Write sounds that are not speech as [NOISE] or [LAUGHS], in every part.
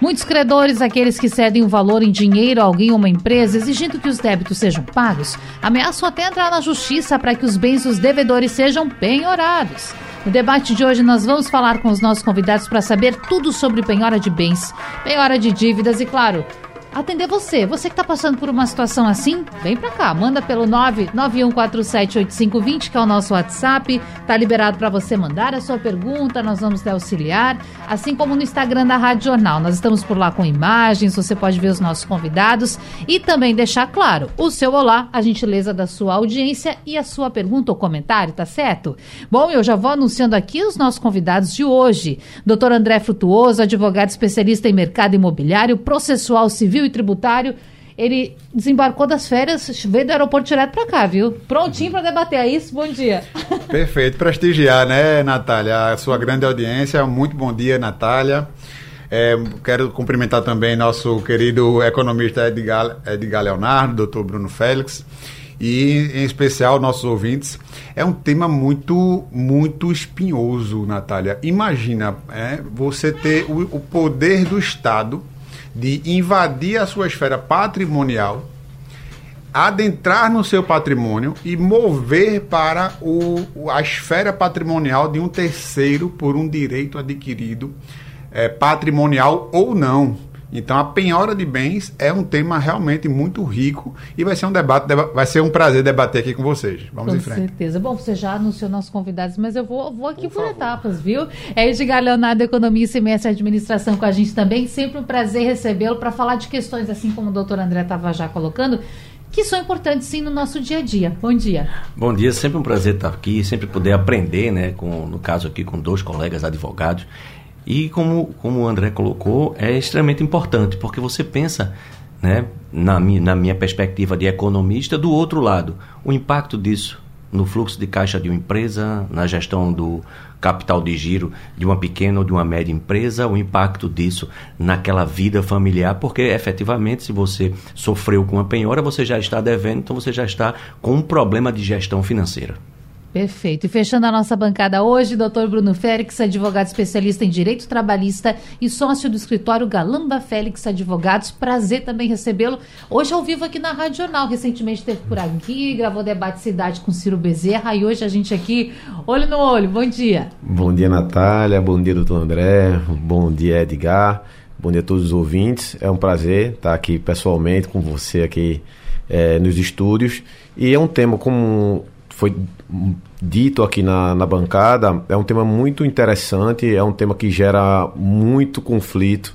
Muitos credores, aqueles que cedem o valor em dinheiro a alguém ou uma empresa, exigindo que os débitos sejam pagos, ameaçam até entrar na justiça para que os bens dos devedores sejam penhorados. No debate de hoje, nós vamos falar com os nossos convidados para saber tudo sobre penhora de bens, penhora de dívidas e, claro, atender você. Você que está passando por uma situação assim, vem para cá. Manda pelo 991478520, que é o nosso WhatsApp. Tá liberado para você mandar a sua pergunta, nós vamos te auxiliar. Assim como no Instagram da Rádio Jornal. Nós estamos por lá com imagens, você pode ver os nossos convidados e também deixar claro o seu olá, a gentileza da sua audiência e a sua pergunta ou comentário, tá certo? Bom, eu já vou anunciando aqui os nossos convidados de hoje. Doutor André Frutuoso, advogado especialista em mercado imobiliário, processual civil e tributário. Ele desembarcou das férias, veio do aeroporto direto para cá, viu? Prontinho para debater é isso. Bom dia. [LAUGHS] Perfeito. Prestigiar, né, Natália? A sua grande audiência. Muito bom dia, Natália. É, quero cumprimentar também nosso querido economista Edgar, Edgar Leonardo, doutor Bruno Félix, e em especial nossos ouvintes. É um tema muito, muito espinhoso, Natália. Imagina é, você ter o, o poder do Estado de invadir a sua esfera patrimonial, adentrar no seu patrimônio e mover para o, a esfera patrimonial de um terceiro por um direito adquirido, é, patrimonial ou não. Então, a penhora de bens é um tema realmente muito rico e vai ser um debate, vai ser um prazer debater aqui com vocês. Vamos com em frente. Com certeza. Bom, você já anunciou nossos convidados, mas eu vou, vou aqui por, por etapas, viu? É Edgar Leonardo, Economia e Semestre Administração com a gente também. Sempre um prazer recebê-lo para falar de questões, assim como o doutor André estava já colocando, que são importantes sim no nosso dia a dia. Bom dia. Bom dia, sempre um prazer estar aqui, sempre poder aprender, né, com, no caso aqui com dois colegas advogados e como, como o André colocou, é extremamente importante, porque você pensa, né, na, minha, na minha perspectiva de economista, do outro lado, o impacto disso no fluxo de caixa de uma empresa, na gestão do capital de giro de uma pequena ou de uma média empresa, o impacto disso naquela vida familiar, porque efetivamente, se você sofreu com uma penhora, você já está devendo, então você já está com um problema de gestão financeira. Perfeito. E fechando a nossa bancada hoje, doutor Bruno Félix, advogado especialista em direito trabalhista e sócio do escritório Galamba Félix Advogados. Prazer também recebê-lo. Hoje ao vivo aqui na Rádio Jornal. Recentemente esteve por aqui, gravou debate Cidade com Ciro Bezerra e hoje a gente aqui, olho no olho. Bom dia. Bom dia, Natália. Bom dia, doutor André. Bom dia, Edgar. Bom dia a todos os ouvintes. É um prazer estar aqui pessoalmente com você aqui é, nos estúdios. E é um tema como foi dito aqui na, na bancada, é um tema muito interessante, é um tema que gera muito conflito,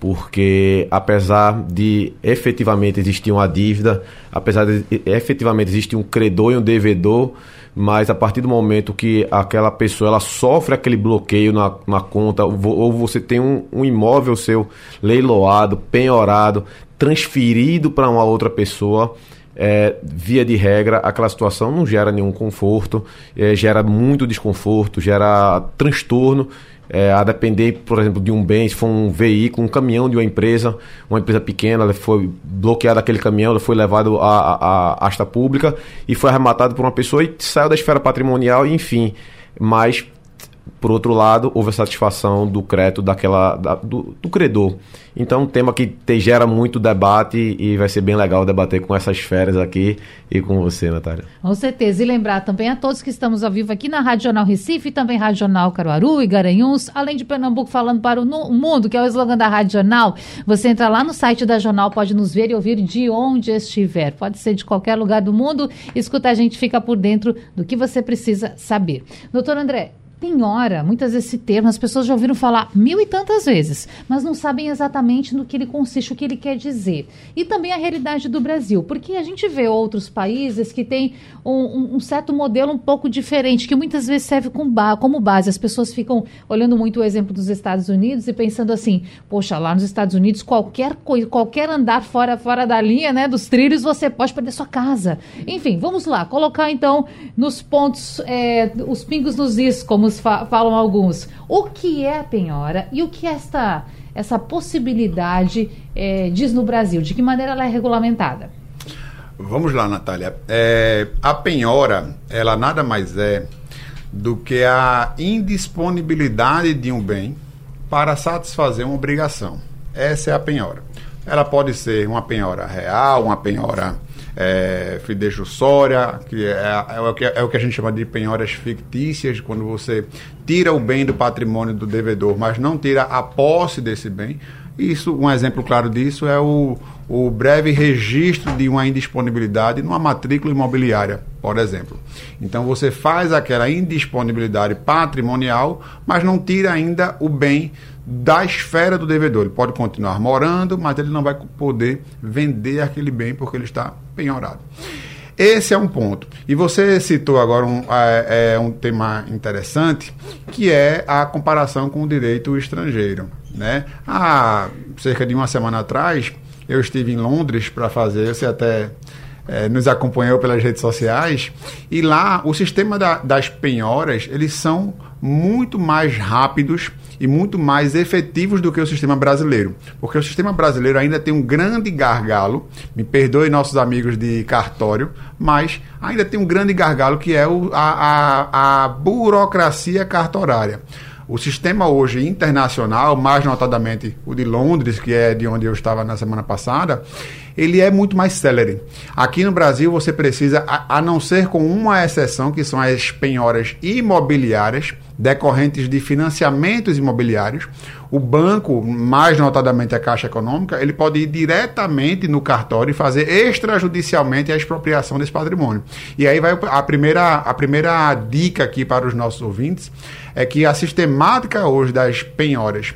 porque apesar de efetivamente existir uma dívida, apesar de efetivamente existir um credor e um devedor, mas a partir do momento que aquela pessoa ela sofre aquele bloqueio na, na conta, ou você tem um, um imóvel seu leiloado, penhorado, transferido para uma outra pessoa, é, via de regra, aquela situação não gera nenhum conforto, é, gera muito desconforto, gera transtorno. É, a depender, por exemplo, de um bem, se for um veículo, um caminhão de uma empresa, uma empresa pequena, ela foi bloqueada aquele caminhão, ela foi levado à, à asta pública e foi arrematado por uma pessoa e saiu da esfera patrimonial, enfim. Mas por outro lado, houve a satisfação do crédito daquela, da, do, do, credor. Então, um tema que te, gera muito debate e vai ser bem legal debater com essas férias aqui e com você, Natália. Com certeza. E lembrar também a todos que estamos ao vivo aqui na Rádio Jornal Recife, também Rádio Jornal Caruaru e Garanhuns, além de Pernambuco falando para o mundo, que é o slogan da Rádio Jornal. Você entra lá no site da Jornal, pode nos ver e ouvir de onde estiver. Pode ser de qualquer lugar do mundo. Escuta a gente, fica por dentro do que você precisa saber. Doutor André, penhora, muitas vezes esse termo, as pessoas já ouviram falar mil e tantas vezes, mas não sabem exatamente no que ele consiste, o que ele quer dizer. E também a realidade do Brasil, porque a gente vê outros países que têm um, um certo modelo um pouco diferente, que muitas vezes serve com ba como base. As pessoas ficam olhando muito o exemplo dos Estados Unidos e pensando assim, poxa, lá nos Estados Unidos, qualquer coisa, qualquer andar fora, fora da linha, né, dos trilhos, você pode perder sua casa. Enfim, vamos lá, colocar então nos pontos, é, os pingos nos is, como fa falam alguns. O que é a penhora e o que esta, essa possibilidade é, diz no Brasil? De que maneira ela é regulamentada? Vamos lá, Natália. É, a penhora, ela nada mais é do que a indisponibilidade de um bem para satisfazer uma obrigação. Essa é a penhora. Ela pode ser uma penhora real, uma penhora é, fidejussória, que é, é, o que, é o que a gente chama de penhoras fictícias, quando você tira o bem do patrimônio do devedor, mas não tira a posse desse bem. Isso, um exemplo claro disso é o, o breve registro de uma indisponibilidade numa matrícula imobiliária, por exemplo. Então você faz aquela indisponibilidade patrimonial, mas não tira ainda o bem da esfera do devedor. Ele pode continuar morando, mas ele não vai poder vender aquele bem porque ele está penhorado. Esse é um ponto. E você citou agora um, é, é, um tema interessante, que é a comparação com o direito estrangeiro. Né? Há cerca de uma semana atrás, eu estive em Londres para fazer, você até é, nos acompanhou pelas redes sociais, e lá o sistema da, das penhoras, eles são muito mais rápidos e muito mais efetivos do que o sistema brasileiro. Porque o sistema brasileiro ainda tem um grande gargalo, me perdoe nossos amigos de cartório, mas ainda tem um grande gargalo que é o, a, a, a burocracia cartorária. O sistema hoje internacional, mais notadamente o de Londres, que é de onde eu estava na semana passada, ele é muito mais célere. Aqui no Brasil você precisa, a, a não ser com uma exceção, que são as penhoras imobiliárias, decorrentes de financiamentos imobiliários, o banco, mais notadamente a Caixa Econômica, ele pode ir diretamente no cartório e fazer extrajudicialmente a expropriação desse patrimônio. E aí vai a primeira, a primeira dica aqui para os nossos ouvintes é que a sistemática hoje das penhoras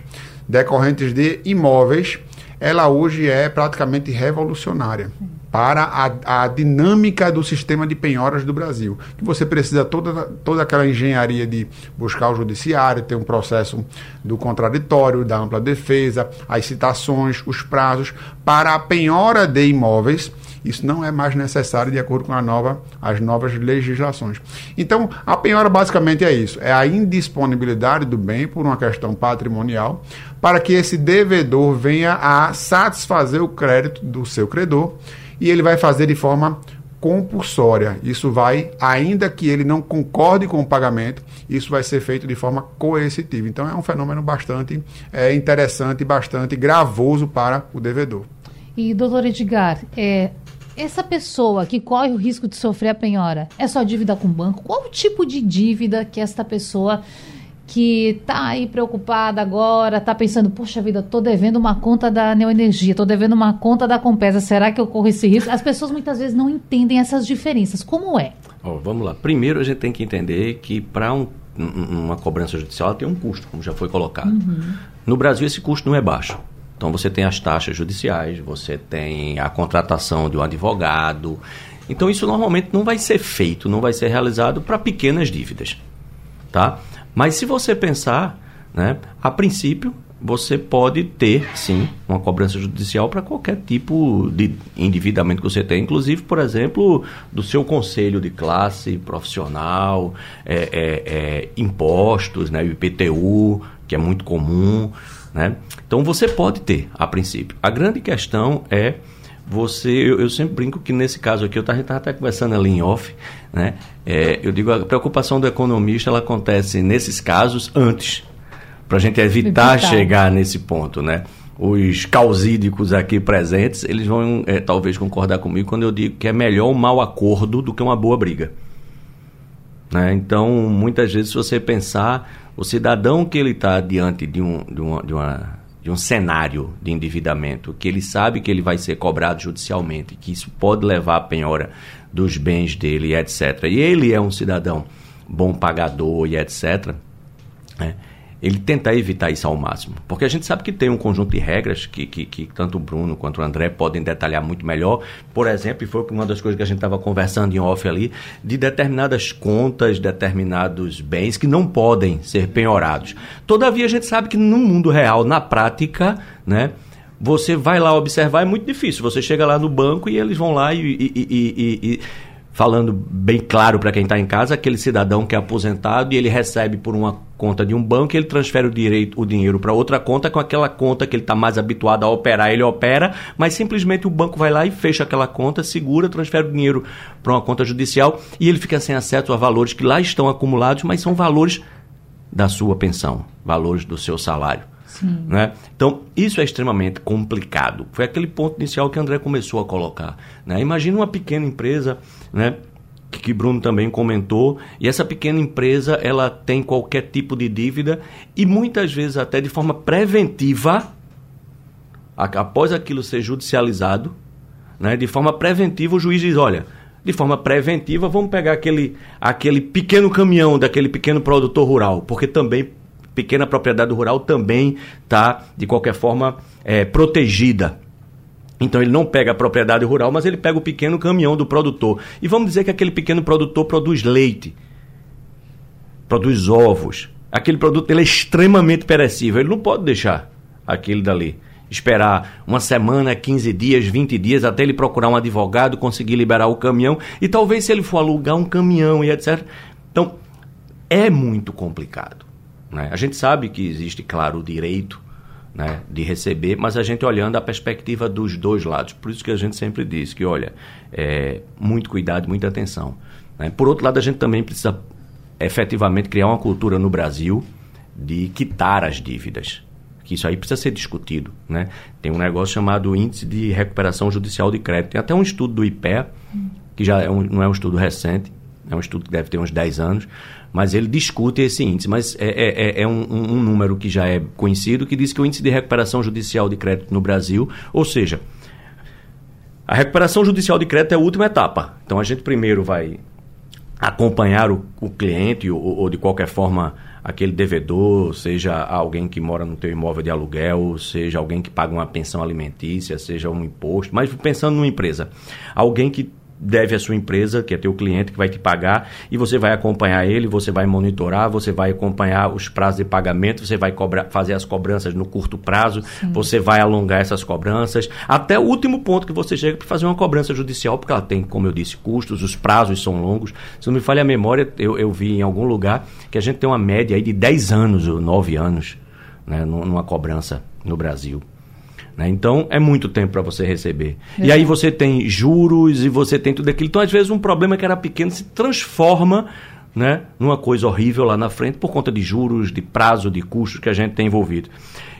decorrentes de imóveis, ela hoje é praticamente revolucionária para a, a, dinâmica do sistema de penhoras do Brasil. Que você precisa toda, toda aquela engenharia de buscar o judiciário, ter um processo do contraditório, da ampla defesa, as citações, os prazos. Para a penhora de imóveis, isso não é mais necessário de acordo com a nova, as novas legislações. Então, a penhora basicamente é isso: é a indisponibilidade do bem por uma questão patrimonial para que esse devedor venha a satisfazer o crédito do seu credor e ele vai fazer de forma compulsória. Isso vai, ainda que ele não concorde com o pagamento, isso vai ser feito de forma coercitiva. Então é um fenômeno bastante é, interessante bastante gravoso para o devedor. E, doutor Edgar, é, essa pessoa que corre o risco de sofrer a penhora é só dívida com o banco? Qual o tipo de dívida que esta pessoa que está aí preocupada agora, está pensando, poxa vida, estou devendo uma conta da Neoenergia, estou devendo uma conta da Compesa, será que eu corro esse risco? As pessoas muitas vezes não entendem essas diferenças. Como é? Vamos lá. Primeiro a gente tem que entender que para um, uma cobrança judicial tem um custo, como já foi colocado. Uhum. No Brasil esse custo não é baixo. Então você tem as taxas judiciais, você tem a contratação de um advogado. Então isso normalmente não vai ser feito, não vai ser realizado para pequenas dívidas, tá? Mas se você pensar, né, a princípio, você pode ter, sim, uma cobrança judicial para qualquer tipo de endividamento que você tem, inclusive, por exemplo, do seu conselho de classe profissional, é, é, é, impostos, né, IPTU, que é muito comum. Né? Então, você pode ter, a princípio. A grande questão é você, eu, eu, sempre brinco que nesse caso aqui, eu estava até conversando ali em off, né? É, eu digo, a preocupação do economista ela acontece nesses casos antes, para a gente evitar, evitar chegar nesse ponto, né? Os causídicos aqui presentes, eles vão é, talvez concordar comigo quando eu digo que é melhor um mau acordo do que uma boa briga. Né? Então, muitas vezes, se você pensar, o cidadão que ele está diante de, um, de, uma, de uma de um cenário de endividamento, que ele sabe que ele vai ser cobrado judicialmente, que isso pode levar à penhora dos bens dele, etc. E ele é um cidadão bom pagador e etc. né, ele tentar evitar isso ao máximo. Porque a gente sabe que tem um conjunto de regras que, que, que tanto o Bruno quanto o André podem detalhar muito melhor. Por exemplo, e foi uma das coisas que a gente estava conversando em off ali, de determinadas contas, determinados bens que não podem ser penhorados. Todavia, a gente sabe que no mundo real, na prática, né? Você vai lá observar, é muito difícil. Você chega lá no banco e eles vão lá e, e, e, e falando bem claro para quem está em casa, aquele cidadão que é aposentado e ele recebe por uma conta de um banco, ele transfere o, direito, o dinheiro para outra conta, com aquela conta que ele está mais habituado a operar, ele opera, mas simplesmente o banco vai lá e fecha aquela conta, segura, transfere o dinheiro para uma conta judicial e ele fica sem acesso a valores que lá estão acumulados, mas são valores da sua pensão, valores do seu salário. Né? Então, isso é extremamente complicado. Foi aquele ponto inicial que André começou a colocar. Né? Imagina uma pequena empresa, né? que Bruno também comentou, e essa pequena empresa ela tem qualquer tipo de dívida e muitas vezes até de forma preventiva, após aquilo ser judicializado, né, de forma preventiva o juiz diz, olha, de forma preventiva vamos pegar aquele, aquele pequeno caminhão daquele pequeno produtor rural, porque também pequena propriedade rural também está, de qualquer forma, é, protegida. Então ele não pega a propriedade rural, mas ele pega o pequeno caminhão do produtor. E vamos dizer que aquele pequeno produtor produz leite, produz ovos. Aquele produto ele é extremamente perecível. Ele não pode deixar aquele dali. Esperar uma semana, 15 dias, 20 dias, até ele procurar um advogado, conseguir liberar o caminhão. E talvez se ele for alugar um caminhão e etc. Então, é muito complicado. Né? A gente sabe que existe, claro, o direito né, de receber, mas a gente olhando a perspectiva dos dois lados. Por isso que a gente sempre diz que, olha, é, muito cuidado, muita atenção. Né? Por outro lado, a gente também precisa efetivamente criar uma cultura no Brasil de quitar as dívidas. Que isso aí precisa ser discutido. Né? Tem um negócio chamado Índice de Recuperação Judicial de Crédito. Tem até um estudo do IPEA, que já é um, não é um estudo recente, é um estudo que deve ter uns 10 anos, mas ele discute esse índice. Mas é, é, é, é um, um, número que já é conhecido que diz que o índice de recuperação judicial de crédito no Brasil, ou seja, a recuperação judicial de crédito é a última etapa. Então a gente primeiro vai acompanhar o, o cliente ou, ou, de qualquer forma aquele devedor, seja alguém que mora no teu imóvel de aluguel, seja alguém que paga uma pensão alimentícia, seja um imposto, mas pensando numa empresa, alguém que deve a sua empresa, que é teu cliente que vai te pagar, e você vai acompanhar ele, você vai monitorar, você vai acompanhar os prazos de pagamento, você vai cobrar, fazer as cobranças no curto prazo, Sim. você vai alongar essas cobranças, até o último ponto que você chega para fazer uma cobrança judicial, porque ela tem, como eu disse, custos, os prazos são longos. Se não me falha a memória, eu, eu vi em algum lugar que a gente tem uma média aí de 10 anos ou 9 anos né, numa cobrança no Brasil. Né? Então, é muito tempo para você receber. É. E aí você tem juros e você tem tudo aquilo. Então, às vezes, um problema que era pequeno se transforma né, numa coisa horrível lá na frente por conta de juros, de prazo, de custos que a gente tem envolvido.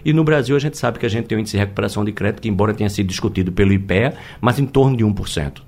E no Brasil a gente sabe que a gente tem um índice de recuperação de crédito que, embora tenha sido discutido pelo IPEA, mas em torno de 1%.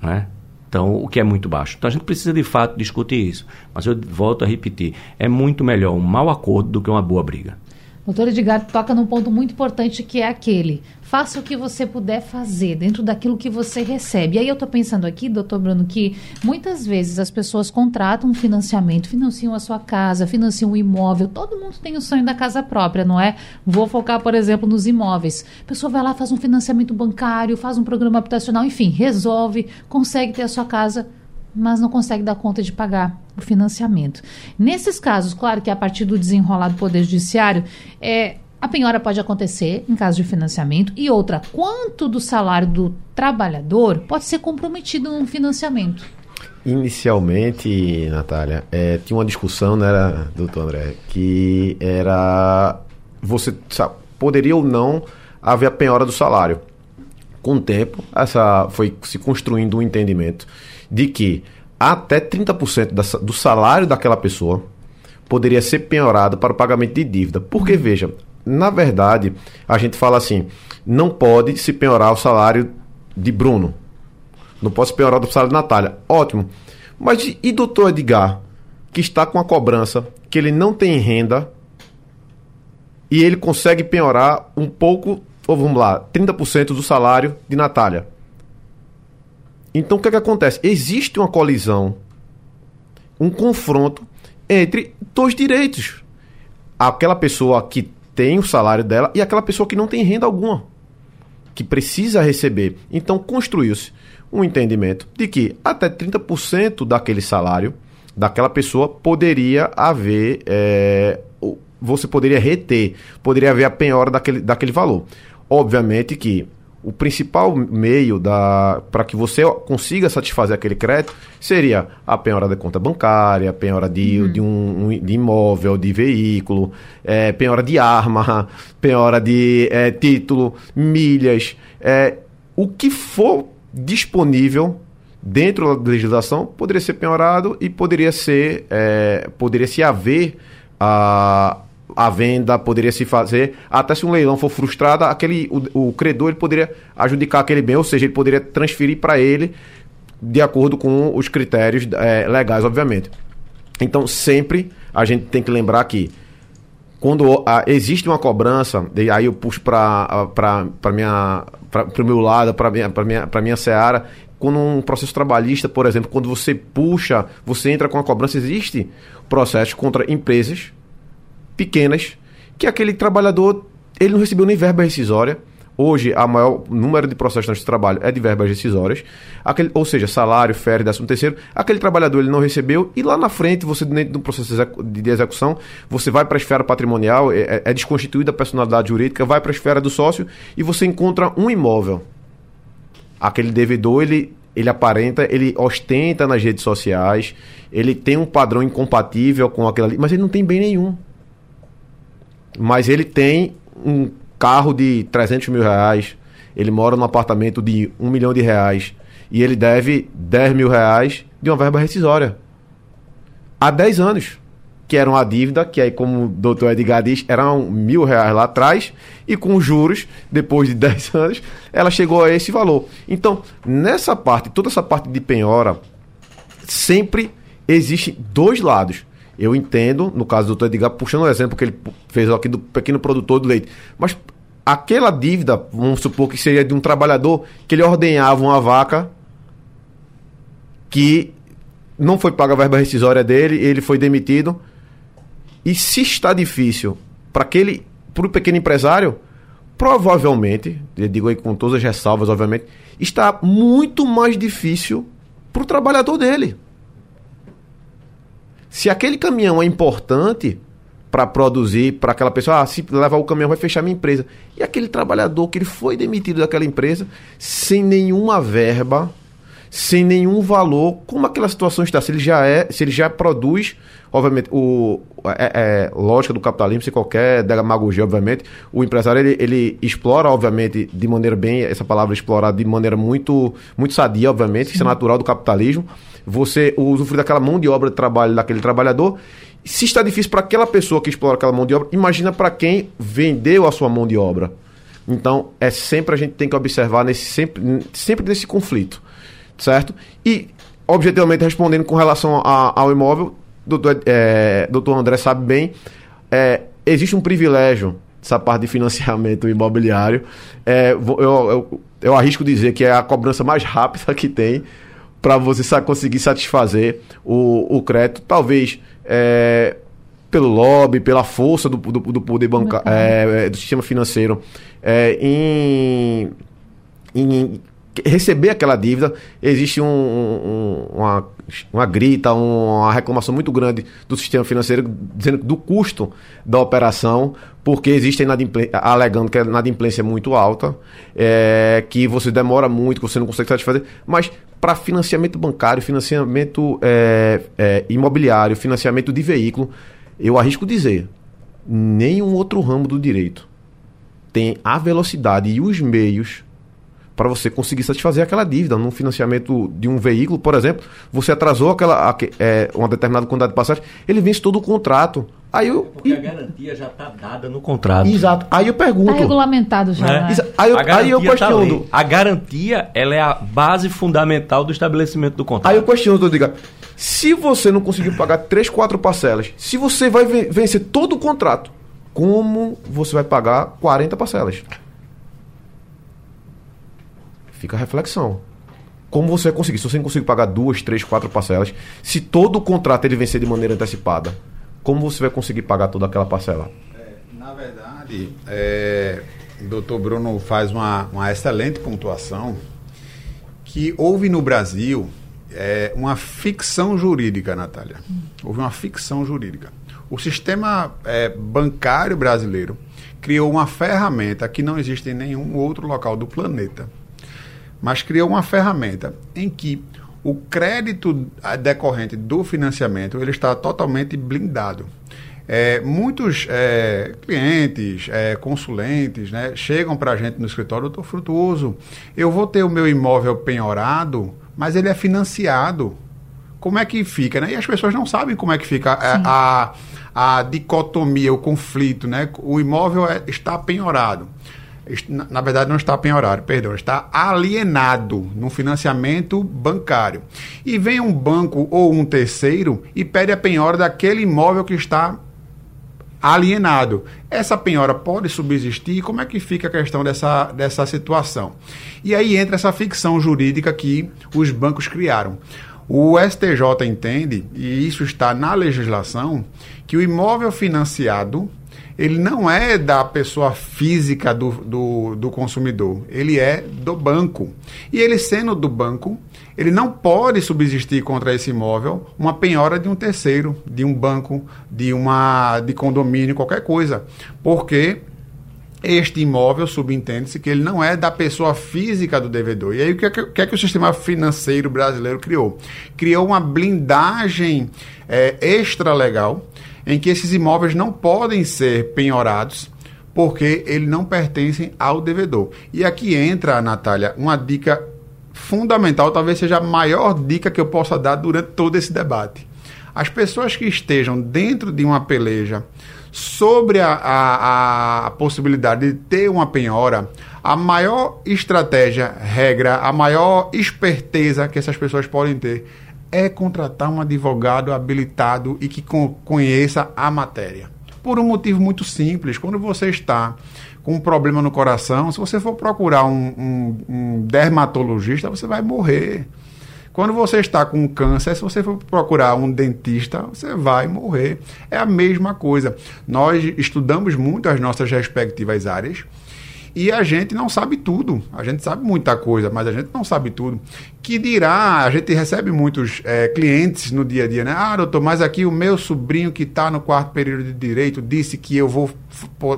Né? Então, o que é muito baixo. Então, a gente precisa de fato discutir isso. Mas eu volto a repetir: é muito melhor um mau acordo do que uma boa briga. Doutor Edgar toca num ponto muito importante que é aquele. Faça o que você puder fazer dentro daquilo que você recebe. E aí eu estou pensando aqui, doutor Bruno, que muitas vezes as pessoas contratam um financiamento, financiam a sua casa, financiam um imóvel. Todo mundo tem o sonho da casa própria, não é? Vou focar, por exemplo, nos imóveis. A pessoa vai lá, faz um financiamento bancário, faz um programa habitacional, enfim, resolve, consegue ter a sua casa mas não consegue dar conta de pagar o financiamento. Nesses casos, claro que a partir do desenrolar do Poder Judiciário, é, a penhora pode acontecer em caso de financiamento. E outra, quanto do salário do trabalhador pode ser comprometido num financiamento? Inicialmente, Natália, é, tinha uma discussão, né, doutor André, que era você sabe, poderia ou não haver a penhora do salário. Com o tempo, essa foi se construindo um entendimento de que até 30% da, do salário daquela pessoa poderia ser penhorado para o pagamento de dívida. Porque, veja, na verdade, a gente fala assim: não pode se penhorar o salário de Bruno. Não pode se penhorar o salário de Natália. Ótimo. Mas e doutor Edgar, que está com a cobrança, que ele não tem renda e ele consegue penhorar um pouco, ou vamos lá, 30% do salário de Natália? Então o que, é que acontece? Existe uma colisão, um confronto entre dois direitos. Aquela pessoa que tem o salário dela e aquela pessoa que não tem renda alguma, que precisa receber. Então construiu-se um entendimento de que até 30% daquele salário daquela pessoa poderia haver. É, você poderia reter, poderia haver a penhora daquele, daquele valor. Obviamente que o principal meio para que você consiga satisfazer aquele crédito seria a penhora da conta bancária, a penhora de, uhum. de, um, um, de imóvel, de veículo, é, penhora de arma, [LAUGHS] penhora de é, título, milhas, é, o que for disponível dentro da legislação poderia ser penhorado e poderia ser é, poderia se haver a a venda poderia se fazer, até se um leilão for frustrado, aquele, o, o credor ele poderia adjudicar aquele bem, ou seja, ele poderia transferir para ele de acordo com os critérios é, legais, obviamente. Então, sempre a gente tem que lembrar que quando a, existe uma cobrança, e aí eu puxo para o meu lado, para minha, minha, minha seara, quando um processo trabalhista, por exemplo, quando você puxa, você entra com a cobrança, existe processo contra empresas pequenas, que aquele trabalhador ele não recebeu nem verba rescisória. Hoje, a maior número de processos de trabalho é de verbas rescisórias, aquele, ou seja, salário, férias, décimo terceiro. Aquele trabalhador ele não recebeu e lá na frente, você dentro do processo de execução, você vai para a esfera patrimonial, é, é, é desconstituída a personalidade jurídica, vai para a esfera do sócio e você encontra um imóvel. Aquele devedor, ele, ele aparenta, ele ostenta nas redes sociais, ele tem um padrão incompatível com aquilo ali, mas ele não tem bem nenhum mas ele tem um carro de 300 mil reais, ele mora num apartamento de 1 milhão de reais e ele deve 10 mil reais de uma verba rescisória. Há 10 anos, que era uma dívida, que aí, como o doutor Edgar diz, eram mil reais lá atrás, e com juros, depois de [LAUGHS] 10 anos, ela chegou a esse valor. Então, nessa parte, toda essa parte de penhora, sempre existem dois lados. Eu entendo, no caso do doutor Edgar, puxando o exemplo que ele fez aqui do pequeno produtor do leite. Mas aquela dívida, vamos supor que seria de um trabalhador que ele ordenhava uma vaca que não foi paga a verba rescisória dele, ele foi demitido. E se está difícil para aquele, para o pequeno empresário, provavelmente, eu digo aí com todas as ressalvas, obviamente, está muito mais difícil para o trabalhador dele. Se aquele caminhão é importante para produzir, para aquela pessoa, ah, se levar o caminhão vai fechar minha empresa. E aquele trabalhador que ele foi demitido daquela empresa sem nenhuma verba, sem nenhum valor, como aquela situação está? Se ele já é, se ele já produz, obviamente, o é, é lógica do capitalismo, sem qualquer demagogia, obviamente, o empresário ele, ele explora, obviamente, de maneira bem, essa palavra explorar de maneira muito muito sadia, obviamente, Sim. isso é natural do capitalismo você usufruir daquela mão de obra de trabalho daquele trabalhador. Se está difícil para aquela pessoa que explora aquela mão de obra, imagina para quem vendeu a sua mão de obra. Então, é sempre a gente tem que observar nesse sempre, sempre nesse conflito, certo? E objetivamente respondendo com relação a, ao imóvel, doutor, é, doutor André sabe bem, é, existe um privilégio essa parte de financiamento imobiliário. É, eu, eu, eu arrisco dizer que é a cobrança mais rápida que tem para você conseguir satisfazer o, o crédito, talvez é, pelo lobby, pela força do, do, do poder bancário, é, é, do sistema financeiro, é, em, em, receber aquela dívida, existe um, um, uma, uma grita, uma reclamação muito grande do sistema financeiro dizendo do custo da operação, porque existe alegando que a inadimplência é muito alta, é, que você demora muito, que você não consegue satisfazer, mas para financiamento bancário, financiamento é, é, imobiliário, financiamento de veículo, eu arrisco dizer, nenhum outro ramo do direito tem a velocidade e os meios para você conseguir satisfazer aquela dívida. no financiamento de um veículo, por exemplo, você atrasou aquela, é, uma determinada quantidade de passagem, ele vence todo o contrato. Aí eu, Porque e... a garantia já está dada no contrato. Exato. Aí eu pergunto. Está regulamentado já. É. Né? Aí, eu, aí eu tá questiono. Tá a garantia ela é a base fundamental do estabelecimento do contrato. Aí eu questiono, diga, se você não conseguiu pagar três, quatro parcelas, se você vai vencer todo o contrato, como você vai pagar 40 parcelas? Fica a reflexão. como você vai conseguir? Se você não conseguir pagar duas, três, quatro parcelas, se todo o contrato ele vencer de maneira antecipada, como você vai conseguir pagar toda aquela parcela? É, na verdade, é, o doutor Bruno faz uma, uma excelente pontuação que houve no Brasil é, uma ficção jurídica, Natália. Houve uma ficção jurídica. O sistema é, bancário brasileiro criou uma ferramenta que não existe em nenhum outro local do planeta mas criou uma ferramenta em que o crédito decorrente do financiamento ele está totalmente blindado. É, muitos é, clientes, é, consulentes, né, chegam para a gente no escritório, doutor Frutuoso, eu vou ter o meu imóvel penhorado, mas ele é financiado. Como é que fica? Né? E as pessoas não sabem como é que fica a, a, a dicotomia, o conflito. Né? O imóvel é, está penhorado na verdade não está penhorário, perdão, está alienado no financiamento bancário. E vem um banco ou um terceiro e pede a penhora daquele imóvel que está alienado. Essa penhora pode subsistir? Como é que fica a questão dessa, dessa situação? E aí entra essa ficção jurídica que os bancos criaram. O STJ entende, e isso está na legislação, que o imóvel financiado ele não é da pessoa física do, do, do, consumidor, ele é do banco. E ele sendo do banco, ele não pode subsistir contra esse imóvel uma penhora de um terceiro, de um banco, de uma de condomínio, qualquer coisa, porque este imóvel subentende-se que ele não é da pessoa física do devedor. E aí o que é que, que, é que o sistema financeiro brasileiro criou? Criou uma blindagem é, extralegal em que esses imóveis não podem ser penhorados porque eles não pertencem ao devedor. E aqui entra, Natália, uma dica fundamental, talvez seja a maior dica que eu possa dar durante todo esse debate. As pessoas que estejam dentro de uma peleja sobre a, a, a, possibilidade de ter uma penhora, a maior estratégia, regra, a maior esperteza que essas pessoas podem ter é contratar um advogado habilitado e que conheça a matéria. Por um motivo muito simples, quando você está com um problema no coração, se você for procurar um, um, um dermatologista, você vai morrer. Quando você está com câncer, se você for procurar um dentista, você vai morrer. É a mesma coisa. Nós estudamos muito as nossas respectivas áreas e a gente não sabe tudo. A gente sabe muita coisa, mas a gente não sabe tudo. Que dirá, a gente recebe muitos é, clientes no dia a dia, né? Ah, doutor, mas aqui o meu sobrinho que está no quarto período de direito disse que eu vou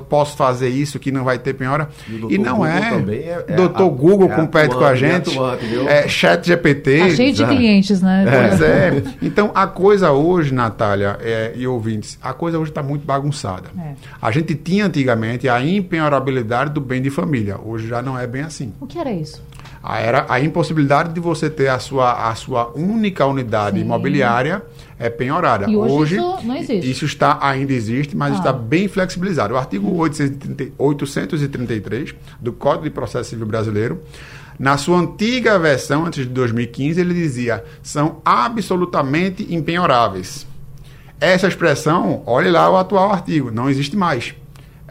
posso fazer isso, que não vai ter penhora. E, e não Google é. é. doutor é, Google é compete com a gente. Atuante, é chat GPT. Tá cheio de clientes, né? Pois é. Então a coisa hoje, Natália é, e ouvintes, a coisa hoje está muito bagunçada. É. A gente tinha antigamente a impenhorabilidade do bem de família. Hoje já não é bem assim. O que era isso? A, era a impossibilidade de você ter a sua, a sua única unidade Sim. imobiliária é penhorada. E hoje, hoje isso não existe. Isso está, ainda existe, mas ah. está bem flexibilizado. O artigo 833 do Código de Processo Civil Brasileiro, na sua antiga versão, antes de 2015, ele dizia: são absolutamente impenhoráveis. Essa expressão, olhe lá o atual artigo, não existe mais.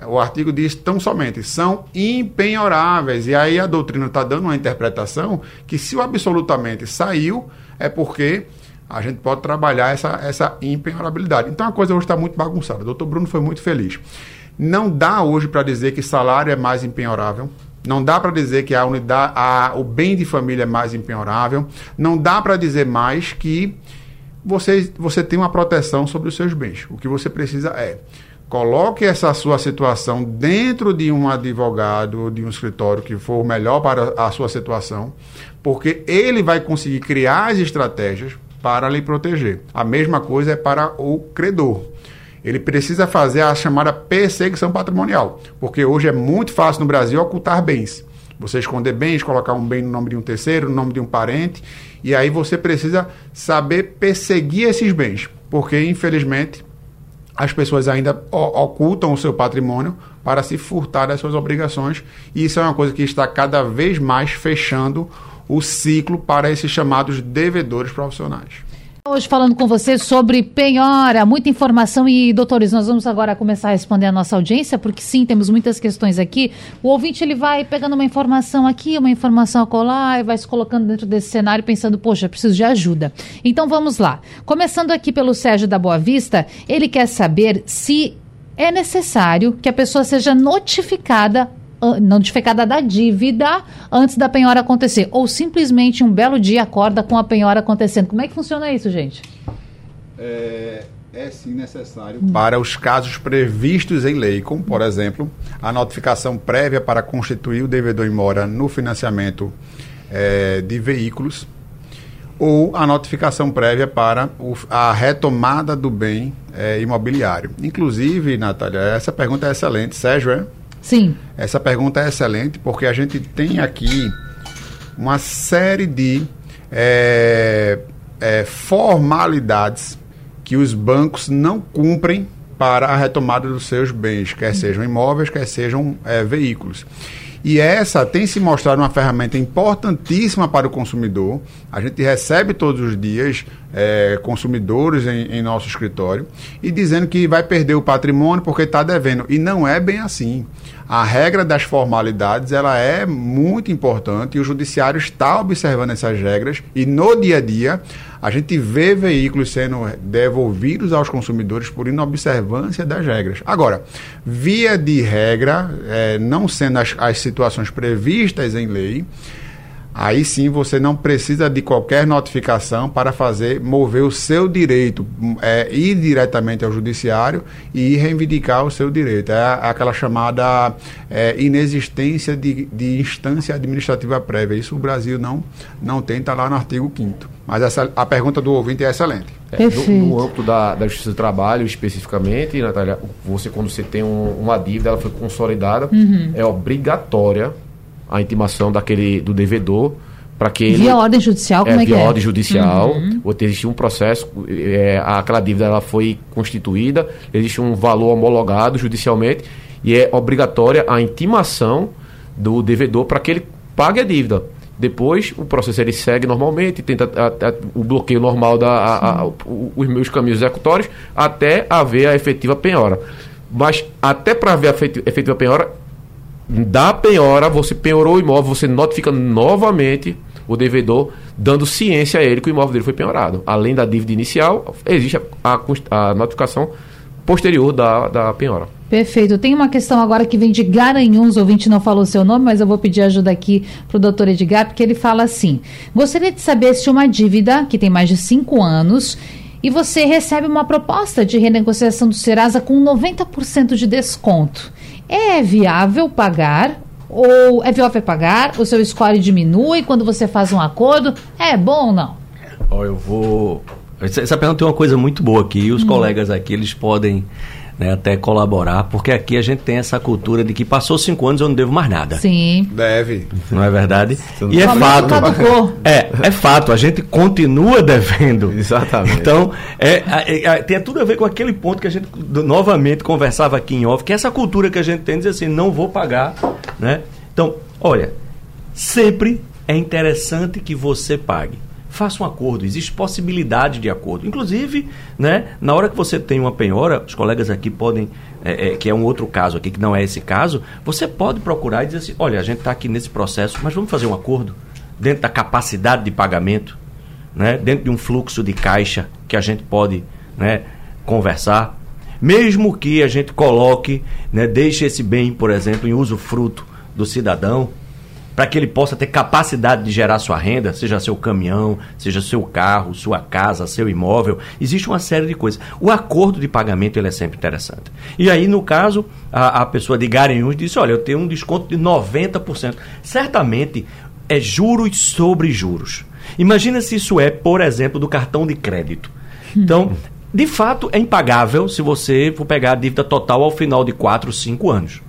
O artigo diz tão somente, são impenhoráveis. E aí a doutrina está dando uma interpretação que se o absolutamente saiu, é porque a gente pode trabalhar essa, essa impenhorabilidade. Então a coisa hoje está muito bagunçada. O doutor Bruno foi muito feliz. Não dá hoje para dizer que salário é mais impenhorável. Não dá para dizer que a unidade, a, o bem de família é mais impenhorável. Não dá para dizer mais que você, você tem uma proteção sobre os seus bens. O que você precisa é coloque essa sua situação dentro de um advogado ou de um escritório que for o melhor para a sua situação, porque ele vai conseguir criar as estratégias para lhe proteger. A mesma coisa é para o credor. Ele precisa fazer a chamada perseguição patrimonial, porque hoje é muito fácil no Brasil ocultar bens. Você esconder bens, colocar um bem no nome de um terceiro, no nome de um parente, e aí você precisa saber perseguir esses bens, porque infelizmente as pessoas ainda ocultam o seu patrimônio para se furtar das suas obrigações, e isso é uma coisa que está cada vez mais fechando o ciclo para esses chamados devedores profissionais. Hoje falando com você sobre penhora, muita informação e doutores, nós vamos agora começar a responder a nossa audiência, porque sim, temos muitas questões aqui. O ouvinte ele vai pegando uma informação aqui, uma informação acolá e vai se colocando dentro desse cenário pensando, poxa, preciso de ajuda. Então vamos lá. Começando aqui pelo Sérgio da Boa Vista, ele quer saber se é necessário que a pessoa seja notificada notificada da dívida antes da penhora acontecer. Ou simplesmente um belo dia acorda com a penhora acontecendo. Como é que funciona isso, gente? É, é sim necessário para os casos previstos em lei, como, por exemplo, a notificação prévia para constituir o devedor em mora no financiamento é, de veículos ou a notificação prévia para o, a retomada do bem é, imobiliário. Inclusive, Natália, essa pergunta é excelente. Sérgio, é? Sim. Essa pergunta é excelente porque a gente tem aqui uma série de é, é, formalidades que os bancos não cumprem para a retomada dos seus bens, quer sejam imóveis, quer sejam é, veículos. E essa tem se mostrado uma ferramenta importantíssima para o consumidor. A gente recebe todos os dias é, consumidores em, em, nosso escritório e dizendo que vai perder o patrimônio porque está devendo. E não é bem assim. A regra das formalidades ela é muito importante e o judiciário está observando essas regras e no dia a dia a gente vê veículos sendo devolvidos aos consumidores por inobservância das regras. Agora, via de regra, é, não sendo as, as situações previstas em lei, Aí sim você não precisa de qualquer notificação para fazer mover o seu direito, é, ir diretamente ao judiciário e reivindicar o seu direito. É aquela chamada é, inexistência de, de instância administrativa prévia. Isso o Brasil não, não tem, está lá no artigo 5 Mas essa, a pergunta do ouvinte é excelente. É, no, no, âmbito da, da Justiça do Trabalho, especificamente, Natália, você quando você tem um, uma dívida, ela foi consolidada, uhum. é obrigatória a intimação daquele do devedor para que ele, via ordem judicial como é, é via que é? ordem judicial uhum. ou existe um processo é, aquela dívida ela foi constituída existe um valor homologado judicialmente e é obrigatória a intimação do devedor para que ele pague a dívida depois o processo ele segue normalmente tenta a, a, o bloqueio normal da a, os meus caminhos executórios até haver a efetiva penhora mas até para haver a efetiva penhora da penhora, você penhorou o imóvel, você notifica novamente o devedor, dando ciência a ele que o imóvel dele foi penhorado. Além da dívida inicial, existe a, a, a notificação posterior da, da penhora. Perfeito. Tem uma questão agora que vem de Garanhuns, o ouvinte não falou seu nome, mas eu vou pedir ajuda aqui para o doutor Edgar, porque ele fala assim: gostaria de saber se uma dívida que tem mais de cinco anos e você recebe uma proposta de renegociação do Serasa com 90% de desconto. É viável pagar ou é viável pagar? O seu score diminui quando você faz um acordo? É bom ou não? Ó, eu vou. Essa pergunta tem uma coisa muito boa aqui. E os hum. colegas aqui eles podem né, até colaborar, porque aqui a gente tem essa cultura de que passou cinco anos eu não devo mais nada. Sim. Deve. Não é verdade? E é fato. É, é fato, a gente continua devendo. Exatamente. Então, é, é, é, tem tudo a ver com aquele ponto que a gente novamente conversava aqui em off, que é essa cultura que a gente tem de dizer assim, não vou pagar, né? Então, olha, sempre é interessante que você pague faça um acordo, existe possibilidade de acordo. Inclusive, né, na hora que você tem uma penhora, os colegas aqui podem, é, é, que é um outro caso aqui, que não é esse caso, você pode procurar e dizer assim, olha, a gente está aqui nesse processo, mas vamos fazer um acordo dentro da capacidade de pagamento, né, dentro de um fluxo de caixa que a gente pode né, conversar. Mesmo que a gente coloque, né, deixe esse bem, por exemplo, em uso fruto do cidadão, para que ele possa ter capacidade de gerar sua renda, seja seu caminhão, seja seu carro, sua casa, seu imóvel. Existe uma série de coisas. O acordo de pagamento ele é sempre interessante. E aí, no caso, a, a pessoa de Garanhuns disse: Olha, eu tenho um desconto de 90%. Certamente é juros sobre juros. Imagina se isso é, por exemplo, do cartão de crédito. Então, de fato, é impagável se você for pegar a dívida total ao final de 4, 5 anos.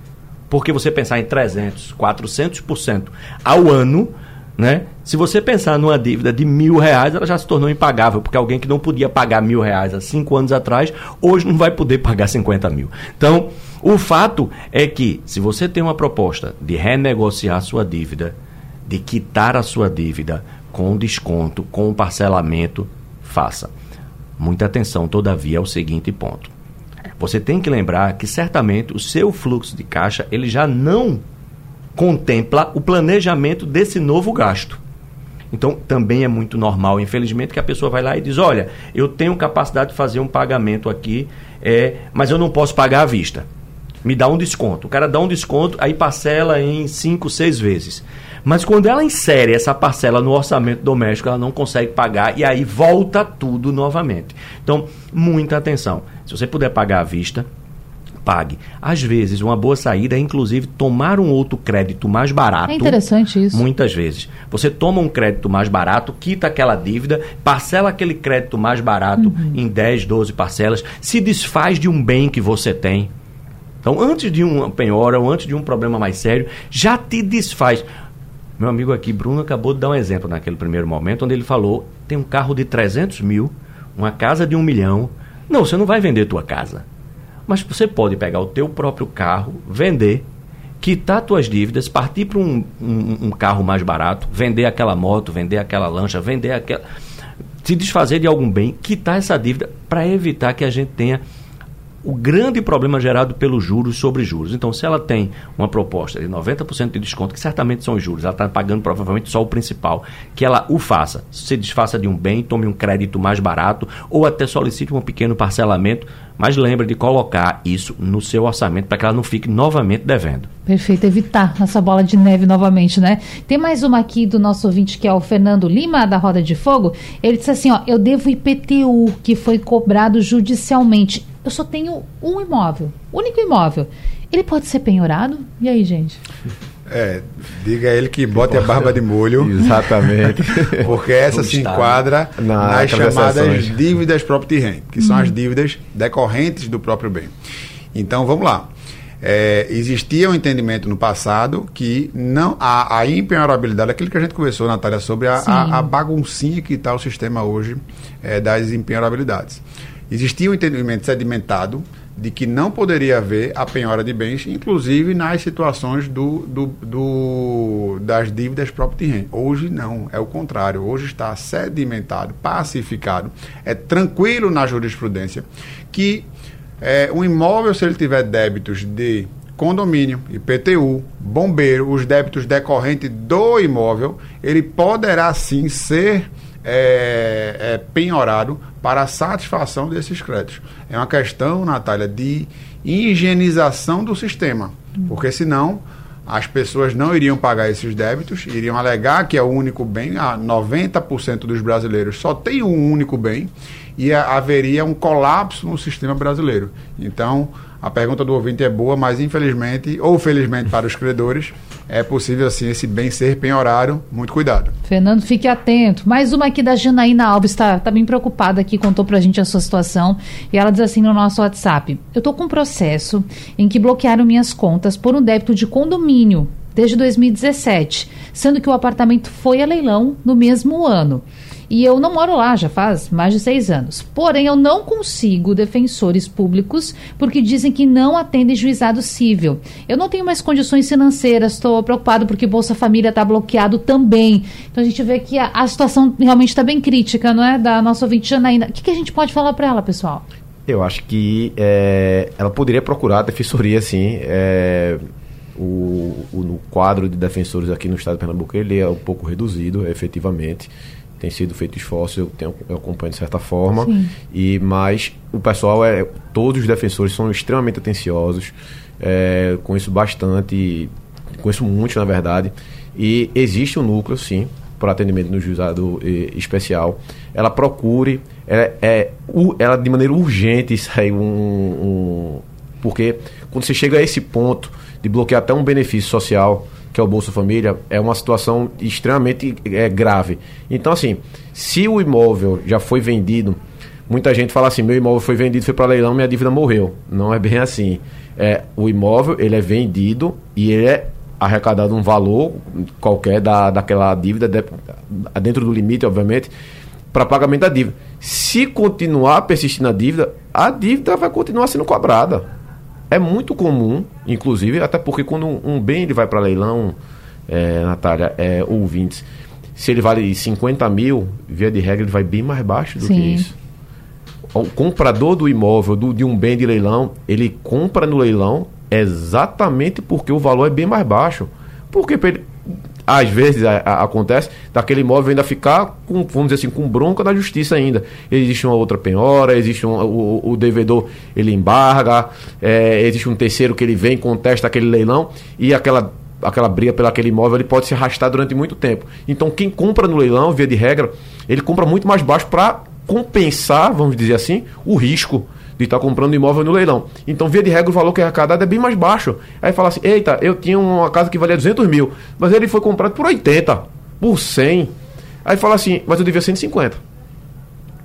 Porque você pensar em 300, 400% ao ano, né? Se você pensar numa dívida de mil reais, ela já se tornou impagável, porque alguém que não podia pagar mil reais há cinco anos atrás, hoje não vai poder pagar 50 mil. Então, o fato é que, se você tem uma proposta de renegociar sua dívida, de quitar a sua dívida com desconto, com parcelamento, faça. Muita atenção, todavia, ao seguinte ponto. Você tem que lembrar que certamente o seu fluxo de caixa ele já não contempla o planejamento desse novo gasto. Então, também é muito normal, infelizmente, que a pessoa vai lá e diz: Olha, eu tenho capacidade de fazer um pagamento aqui, é, mas eu não posso pagar à vista. Me dá um desconto. O cara dá um desconto, aí parcela em 5, 6 vezes. Mas quando ela insere essa parcela no orçamento doméstico, ela não consegue pagar e aí volta tudo novamente. Então, muita atenção. Se você puder pagar à vista, pague. Às vezes, uma boa saída é, inclusive, tomar um outro crédito mais barato. É interessante isso. Muitas vezes. Você toma um crédito mais barato, quita aquela dívida, parcela aquele crédito mais barato uhum. em 10, 12 parcelas, se desfaz de um bem que você tem. Então, antes de um penhora ou antes de um problema mais sério, já te desfaz. Meu amigo aqui, Bruno, acabou de dar um exemplo naquele primeiro momento, onde ele falou: tem um carro de 300 mil, uma casa de um milhão. Não, você não vai vender tua casa. Mas você pode pegar o teu próprio carro, vender, quitar tuas dívidas, partir para um, um, um, carro mais barato, vender aquela moto, vender aquela lancha, vender aquela. Se desfazer de algum bem, quitar essa dívida para evitar que a gente tenha o grande problema gerado pelos juros sobre juros. Então, se ela tem uma proposta de 90% de desconto, que certamente são os juros, ela está pagando provavelmente só o principal, que ela o faça. Se desfaça de um bem, tome um crédito mais barato ou até solicite um pequeno parcelamento, mas lembre de colocar isso no seu orçamento para que ela não fique novamente devendo. Perfeito, evitar essa bola de neve novamente, né? Tem mais uma aqui do nosso ouvinte que é o Fernando Lima, da Roda de Fogo. Ele disse assim: ó, eu devo IPTU que foi cobrado judicialmente eu só tenho um imóvel, único imóvel. Ele pode ser penhorado? E aí, gente? É, diga a ele que bote a barba de molho. Exatamente. [LAUGHS] Porque essa se enquadra Na, nas chamadas dívidas property rent, que são as dívidas decorrentes do próprio bem. Então, vamos lá. É, existia um entendimento no passado que não a, a impenhorabilidade, aquilo que a gente conversou, Natália, sobre a, a, a baguncinha que está o sistema hoje é, das impenhorabilidades. Existia um entendimento sedimentado de que não poderia haver a penhora de bens, inclusive nas situações do, do, do, das dívidas property rent. Hoje não, é o contrário. Hoje está sedimentado, pacificado, é tranquilo na jurisprudência que é, um imóvel, se ele tiver débitos de condomínio, IPTU, bombeiro, os débitos decorrentes do imóvel, ele poderá sim ser é, é, penhorado para a satisfação desses créditos. É uma questão, Natália, de higienização do sistema, porque senão as pessoas não iriam pagar esses débitos, iriam alegar que é o único bem, ah, 90% dos brasileiros só tem um único bem, e haveria um colapso no sistema brasileiro. Então, a pergunta do ouvinte é boa, mas infelizmente, ou felizmente para os credores, é possível assim esse bem ser penhorário. Muito cuidado. Fernando, fique atento. Mais uma aqui da Janaína Alves, está tá bem preocupada aqui, contou pra gente a sua situação. E ela diz assim no nosso WhatsApp: Eu tô com um processo em que bloquearam minhas contas por um débito de condomínio desde 2017, sendo que o apartamento foi a leilão no mesmo ano. E eu não moro lá já faz mais de seis anos. Porém, eu não consigo defensores públicos porque dizem que não atendem juizado civil. Eu não tenho mais condições financeiras, estou preocupado porque Bolsa Família está bloqueado também. Então a gente vê que a, a situação realmente está bem crítica, não é? Da nossa ouvinte Janaína. O que, que a gente pode falar para ela, pessoal? Eu acho que é, ela poderia procurar a defensoria, sim. É, o, o, quadro de defensores aqui no estado de Pernambuco ele é um pouco reduzido, efetivamente tem sido feito esforço, eu, tenho, eu acompanho de certa forma. Sim. E, mas o pessoal, é todos os defensores são extremamente atenciosos, é, conheço bastante, conheço muito, na verdade. E existe um núcleo, sim, para atendimento no juizado especial. Ela procure, é, é, ela de maneira urgente [LAUGHS] sai um, um. Porque quando você chega a esse ponto de bloquear até um benefício social que é o Bolsa Família, é uma situação extremamente é, grave. Então, assim, se o imóvel já foi vendido, muita gente fala assim, meu imóvel foi vendido, foi para leilão, minha dívida morreu. Não é bem assim. É, o imóvel, ele é vendido e ele é arrecadado um valor qualquer da, daquela dívida, de, dentro do limite, obviamente, para pagamento da dívida. Se continuar persistindo a dívida, a dívida vai continuar sendo cobrada. É muito comum, inclusive, até porque quando um, bem ele vai para leilão, é, Natália, é, ouvintes, se ele vale 50 mil, via de regra, ele vai bem mais baixo do Sim. que isso. o comprador do imóvel, do, de um bem de leilão, ele compra no leilão exatamente porque o valor é bem mais baixo. Porque ele, às vezes a, a, acontece daquele imóvel ainda ficar com, vamos dizer assim, com bronca na justiça ainda. Existe uma outra penhora, existe um, o, o devedor, ele embarga, é, existe um terceiro que ele vem, contesta aquele leilão e aquela aquela briga pelo aquele imóvel ele pode se arrastar durante muito tempo. Então quem compra no leilão, via de regra, ele compra muito mais baixo para compensar, vamos dizer assim, o risco de estar tá comprando imóvel no leilão. Então, via de regra, o valor que é arrecadado é bem mais baixo. Aí fala assim: eita, eu tinha uma casa que valia 200 mil, mas ele foi comprado por 80, por 100. Aí fala assim: mas eu devia 150.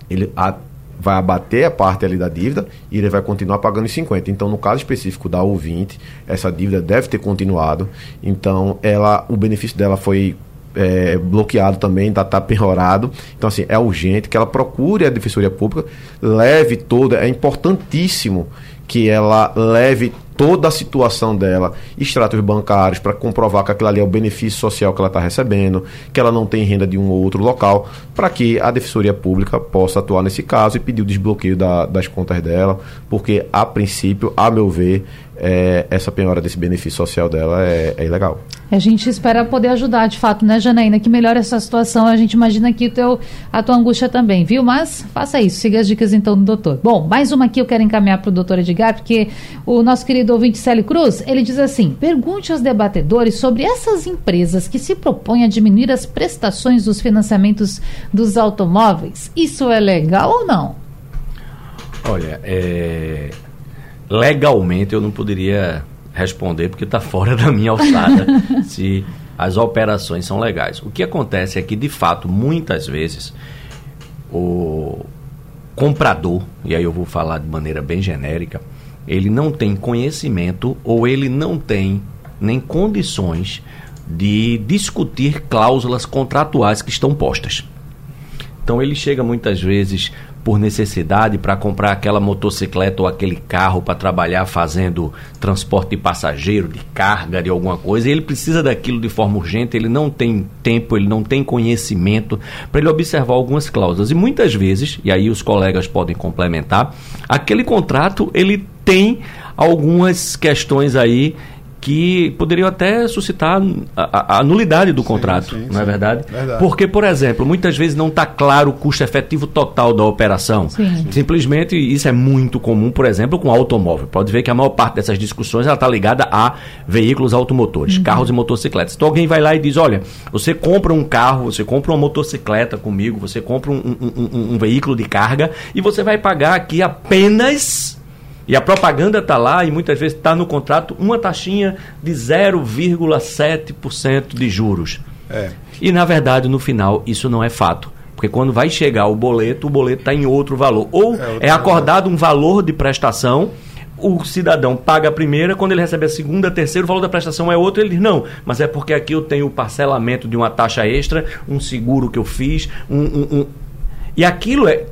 Ele a, vai abater a parte ali da dívida e ele vai continuar pagando em 50. Então, no caso específico da ouvinte, essa dívida deve ter continuado. Então, ela, o benefício dela foi é, bloqueado também, está tá penhorado. Então, assim, é urgente que ela procure a Defensoria Pública, leve toda, é importantíssimo que ela leve toda a situação dela, extratos bancários, para comprovar que aquilo ali é o benefício social que ela está recebendo, que ela não tem renda de um ou outro local, para que a Defensoria Pública possa atuar nesse caso e pedir o desbloqueio da, das contas dela, porque, a princípio, a meu ver, é, essa penhora desse benefício social dela é, é, ilegal. A gente espera poder ajudar, de fato, né, Janaína? Que melhore essa situação. A gente imagina aqui teu, a tua angústia também, viu? Mas faça isso, siga as dicas então do doutor. Bom, mais uma aqui eu quero encaminhar para o doutor Edgar, porque o nosso querido ouvinte Célio Cruz, ele diz assim: pergunte aos debatedores sobre essas empresas que se propõem a diminuir as prestações dos financiamentos dos automóveis. Isso é legal ou não? Olha, é legalmente eu não poderia responder porque está fora [LAUGHS] da minha alçada [LAUGHS] se as operações são legais. O que acontece é que, de fato, muitas vezes o comprador, e aí eu vou falar de maneira bem genérica, ele não tem conhecimento ou ele não tem nem condições de discutir cláusulas contratuais que estão postas. Então ele chega muitas vezes por necessidade para comprar aquela motocicleta ou aquele carro para trabalhar fazendo transporte de passageiro, de carga, de alguma coisa, e ele precisa daquilo de forma urgente, ele não tem tempo, ele não tem conhecimento para ele observar algumas cláusulas. E muitas vezes, e aí os colegas podem complementar, aquele contrato ele tem algumas questões aí que poderiam até suscitar a, a nulidade do contrato, sim, sim, não é verdade? verdade? Porque, por exemplo, muitas vezes não está claro o custo efetivo total da operação. Sim. Simplesmente, isso é muito comum, por exemplo, com automóvel. Pode ver que a maior parte dessas discussões está ligada a veículos automotores, uhum. carros e motocicletas. Então alguém vai lá e diz, olha, você compra um carro, você compra uma motocicleta comigo, você compra um, um, um, um veículo de carga e você vai pagar aqui apenas e a propaganda está lá e muitas vezes está no contrato uma taxinha de 0,7% de juros. É. E na verdade, no final, isso não é fato. Porque quando vai chegar o boleto, o boleto está em outro valor. Ou é, é acordado um valor de prestação o cidadão paga a primeira, quando ele recebe a segunda, a terceira, o valor da prestação é outro, ele diz, não, mas é porque aqui eu tenho o parcelamento de uma taxa extra, um seguro que eu fiz, um... um, um... E aquilo é,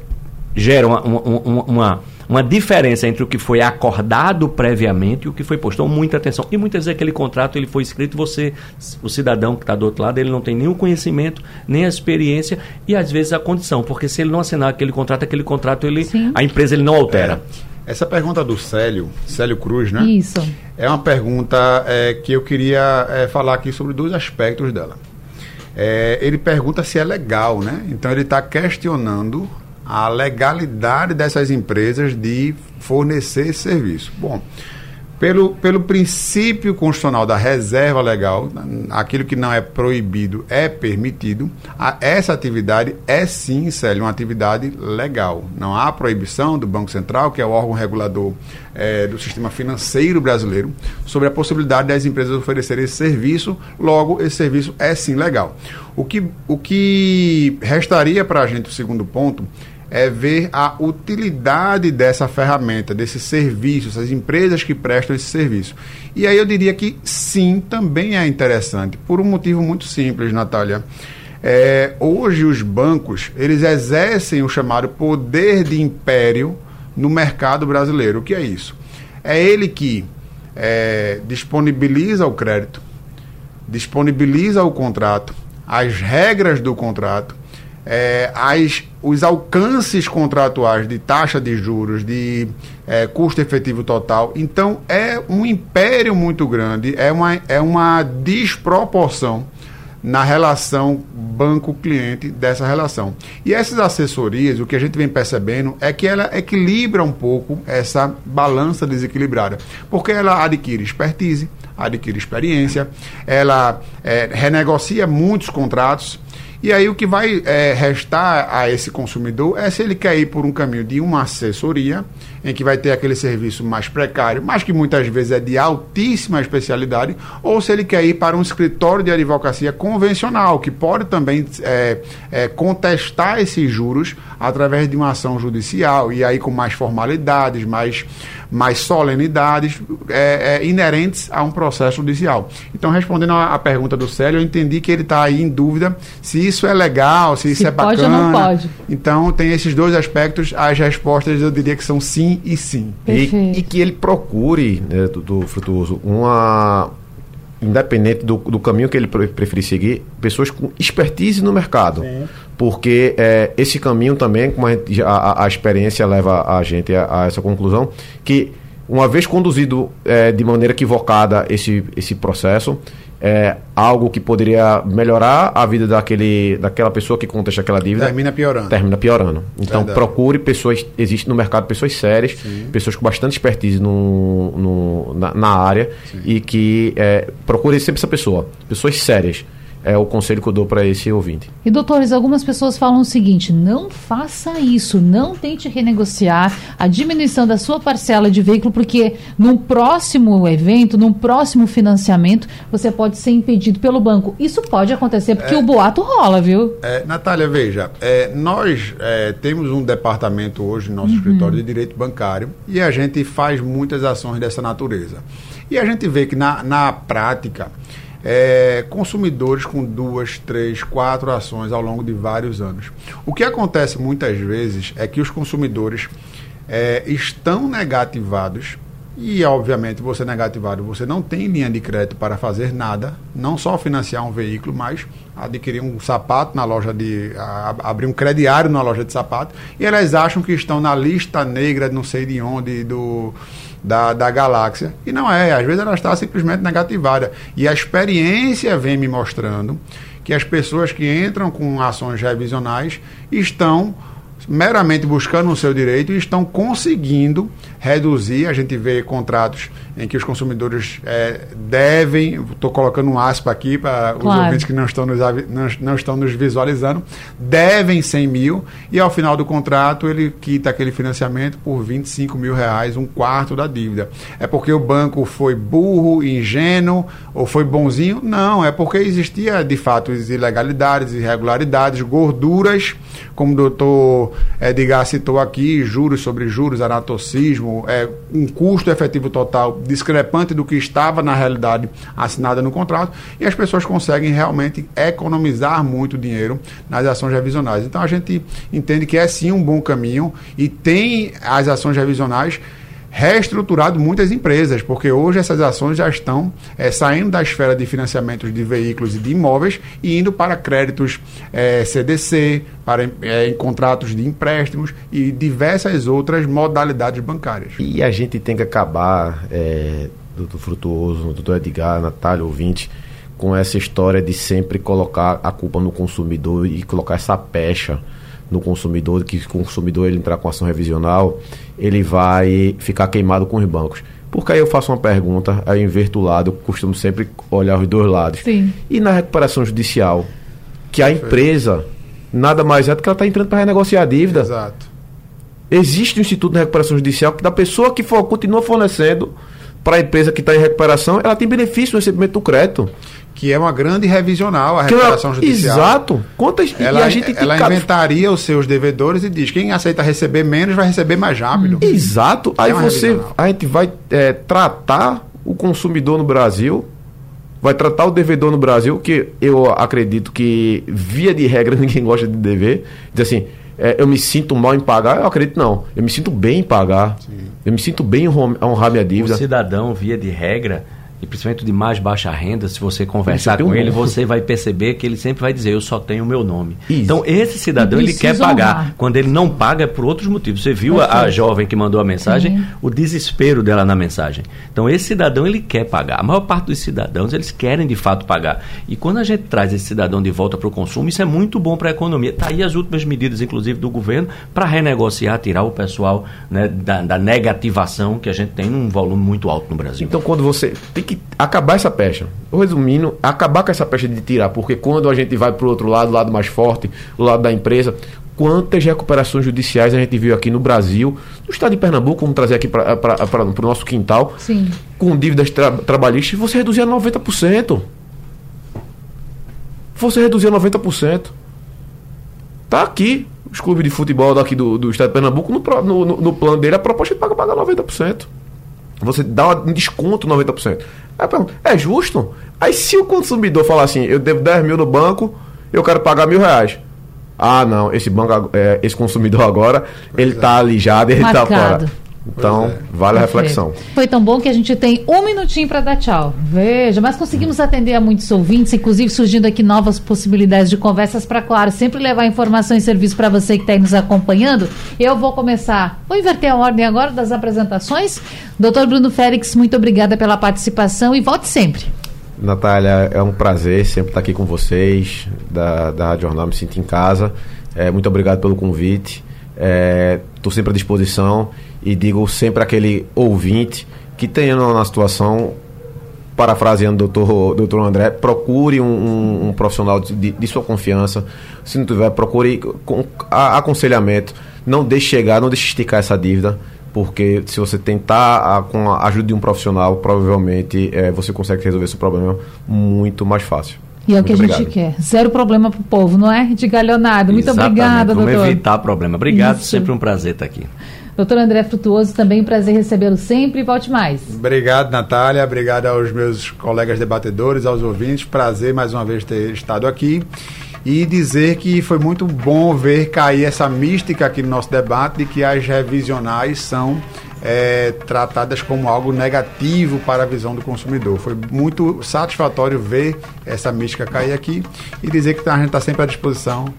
gera uma, uma, uma uma diferença entre o que foi acordado previamente e o que foi posto. Então, muita atenção. E muitas vezes aquele contrato ele foi escrito, você, o cidadão que está do outro lado, ele não tem nem o conhecimento, nem a experiência e às vezes a condição, porque se ele não assinar aquele contrato, aquele contrato ele, a empresa ele não altera. É. Essa pergunta do Célio, Célio Cruz, né? Isso. É uma pergunta é, que eu queria é, falar aqui sobre dois aspectos dela. É, ele pergunta se é legal, né? Então ele está questionando a legalidade dessas empresas de fornecer esse serviço. Bom, pelo, pelo princípio constitucional da reserva legal, aquilo que não é proibido é permitido, a, essa atividade é sim, Célio, uma atividade legal. Não há proibição do Banco Central, que é o órgão regulador é, do sistema financeiro brasileiro, sobre a possibilidade das empresas oferecerem esse serviço, logo, esse serviço é sim legal. O que, o que restaria para a gente, o segundo ponto, é ver a utilidade dessa ferramenta, desse serviço, essas empresas que prestam esse serviço. E aí eu diria que sim, também é interessante, por um motivo muito simples, Natália. É, hoje os bancos eles exercem o chamado poder de império no mercado brasileiro. O que é isso? É ele que é, disponibiliza o crédito, disponibiliza o contrato, as regras do contrato, é, as, os alcances contratuais de taxa de juros, de é, custo efetivo total. Então, é um império muito grande, é uma, é uma desproporção na relação banco-cliente dessa relação. E essas assessorias, o que a gente vem percebendo é que ela equilibra um pouco essa balança desequilibrada, porque ela adquire expertise, adquire experiência, ela é, renegocia muitos contratos e aí o que vai é, restar a esse consumidor é se ele quer ir por um caminho de uma assessoria, em que vai ter aquele serviço mais precário, mas que muitas vezes é de altíssima especialidade, ou se ele quer ir para um escritório de advocacia convencional, que pode também é, é, contestar esses juros através de uma ação judicial, e aí com mais formalidades, mais, mais solenidades é, é inerentes a um processo judicial. Então, respondendo à pergunta do Célio, eu entendi que ele está aí em dúvida se isso é legal, se, se isso é pode bacana. Ou não pode. Então, tem esses dois aspectos, as respostas eu diria que são sim e sim. E, e, que ele procure, né, do, do Frutuoso, uma. Independente do, do caminho que ele preferir seguir, pessoas com expertise no mercado. Sim. Porque é, esse caminho também, como a, gente, a, a experiência leva a gente a, a essa conclusão, que uma vez conduzido é, de maneira equivocada esse, esse processo, é, algo que poderia melhorar a vida daquele, daquela pessoa que contesta aquela dívida. Termina piorando. Termina piorando. Então Verdade. procure pessoas, existe no mercado pessoas sérias, Sim. pessoas com bastante expertise no, no na, na, área Sim. e que é, procure sempre essa pessoa, pessoas sérias é o conselho que eu dou para esse ouvinte. E doutores, algumas pessoas falam o seguinte: não faça isso, não tente renegociar a diminuição da sua parcela de veículo, porque num próximo evento, num próximo financiamento, você pode ser impedido pelo banco. Isso pode acontecer porque é, o boato rola, viu? É, Natália, veja, é, nós é, temos um departamento hoje no nosso uhum. escritório de direito bancário e a gente faz muitas ações dessa natureza. E a gente vê que na, na prática é, consumidores com duas, três, quatro ações ao longo de vários anos. O que acontece muitas vezes é que os consumidores é, estão negativados e, obviamente, você negativado, você não tem linha de crédito para fazer nada, não só financiar um veículo, mas adquirir um sapato na loja de. A, abrir um crediário na loja de sapato. E elas acham que estão na lista negra, não sei de onde, do da, da galáxia. E não é, às vezes ela está simplesmente negativada. E a experiência vem me mostrando que as pessoas que entram com ações revisionais estão meramente buscando o seu direito e estão conseguindo reduzir. A gente vê contratos em que os consumidores é, devem, estou colocando um aspa aqui para claro. os ouvintes que não estão, nos, não, não, estão nos visualizando, devem 100 mil e ao final do contrato ele quita aquele financiamento por 25 mil reais, um quarto da dívida. É porque o banco foi burro, ingênuo ou foi bonzinho? Não, é porque existia de fato ilegalidades, irregularidades, gorduras, como o doutor Edgar citou aqui, juros sobre juros, anatocismo, é, um custo efetivo total discrepante do que estava na realidade assinada no contrato, e as pessoas conseguem realmente economizar muito dinheiro nas ações revisionais. Então a gente entende que é sim um bom caminho e tem as ações revisionais reestruturado muitas empresas, porque hoje essas ações já estão é, saindo da esfera de financiamentos de veículos e de imóveis e indo para créditos é, CDC, para é, em contratos de empréstimos e diversas outras modalidades bancárias. E a gente tem que acabar, é, doutor Frutuoso, doutor Edgar, Natália, ouvinte, com essa história de sempre colocar a culpa no consumidor e colocar essa pecha no consumidor, que o consumidor ele entrar com ação revisional, ele vai ficar queimado com os bancos. Porque aí eu faço uma pergunta, aí inverto o lado, eu costumo sempre olhar os dois lados. Sim. E na recuperação judicial, que a empresa nada mais é do que ela está entrando para renegociar a dívida. Exato. Existe um Instituto de Recuperação Judicial que da pessoa que for, continua fornecendo para a empresa que está em recuperação, ela tem benefício no recebimento do crédito que é uma grande revisional a recuperação judicial. Exato. Quantas ela, a gente ela inventaria os seus devedores e diz quem aceita receber menos vai receber mais rápido. Hum. Exato. Aí é você revisional. a gente vai é, tratar o consumidor no Brasil, vai tratar o devedor no Brasil, que eu acredito que via de regra [LAUGHS] ninguém gosta de dever, diz assim, é, eu me sinto mal em pagar, eu acredito não. Eu me sinto bem em pagar. Sim. Eu me sinto bem em honrar minha dívida. O cidadão, via de regra, e principalmente de mais baixa renda, se você conversar com um ele, você vai perceber que ele sempre vai dizer, eu só tenho o meu nome. Isso. Então, esse cidadão, ele quer pagar. Honrar. Quando ele não paga, é por outros motivos. Você viu a, a, jovem que mandou a mensagem, o desespero dela na mensagem. Então, esse cidadão, ele quer pagar. A maior parte dos cidadãos, eles querem de fato pagar. E quando a gente traz esse cidadão de volta para o consumo, isso é muito bom para a economia. Está aí as últimas medidas, inclusive, do governo, para renegociar, tirar o pessoal né, da, da negativação que a gente tem num volume muito alto no Brasil. Então, quando você tem que acabar essa pecha. Resumindo, acabar com essa pecha de tirar, porque quando a gente vai para o outro lado, o lado mais forte, o lado da empresa, quantas recuperações judiciais a gente viu aqui no Brasil, no estado de Pernambuco, vamos trazer aqui para o nosso quintal, Sim. com dívidas tra trabalhistas, você reduzia 90%. Você reduzia 90%. Tá aqui, os clubes de futebol daqui do, do estado de Pernambuco, no, no, no plano dele, a proposta é pagar, pagar 90%. Você dá um desconto 90%. Aí pergunto, é justo? Aí se o consumidor falar assim, eu devo 10 mil no banco, eu quero pagar mil reais. Ah, não, esse banco, é, esse consumidor agora, pois ele está é. alijado e ele está fora. Então, é. vale a reflexão. Foi tão bom que a gente tem um minutinho para dar tchau. Veja, mas conseguimos atender a muitos ouvintes, inclusive surgindo aqui novas possibilidades de conversas para, claro, sempre levar informação e serviço para você que está aí nos acompanhando. Eu vou começar, vou inverter a ordem agora das apresentações. Doutor Bruno Félix, muito obrigada pela participação e volte sempre. Natália, é um prazer sempre estar aqui com vocês, da, da Rádio Jornal, me sinto em casa. É, muito obrigado pelo convite. Estou é, sempre à disposição e digo sempre aquele ouvinte que tenha uma situação, parafraseando o doutor, doutor André, procure um, um, um profissional de, de, sua confiança. Se não tiver, procure com, a, aconselhamento. Não deixe chegar, não deixe esticar essa dívida porque se você tentar a, com a ajuda de um profissional, provavelmente é, você consegue resolver esse problema muito mais fácil. E é o que a gente quer. Zero problema para o povo, não é? De Leonardo. Muito Exatamente. obrigada, Vamos doutor. Vamos evitar problema. Obrigado, Isso. sempre um prazer estar aqui. Doutor André Frutuoso, também um prazer recebê-lo sempre e volte mais. Obrigado, Natália. Obrigado aos meus colegas debatedores, aos ouvintes. Prazer mais uma vez ter estado aqui. E dizer que foi muito bom ver cair essa mística aqui no nosso debate de que as revisionais são é, tratadas como algo negativo para a visão do consumidor. Foi muito satisfatório ver essa mística cair aqui e dizer que a gente está sempre à disposição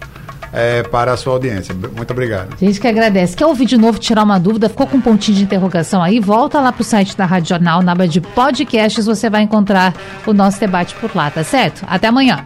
é, para a sua audiência. Muito obrigado. Gente que agradece. Quer ouvir de novo, tirar uma dúvida? Ficou com um pontinho de interrogação aí? Volta lá para o site da Rádio Jornal, na aba de podcasts, você vai encontrar o nosso debate por lá, tá certo? Até amanhã.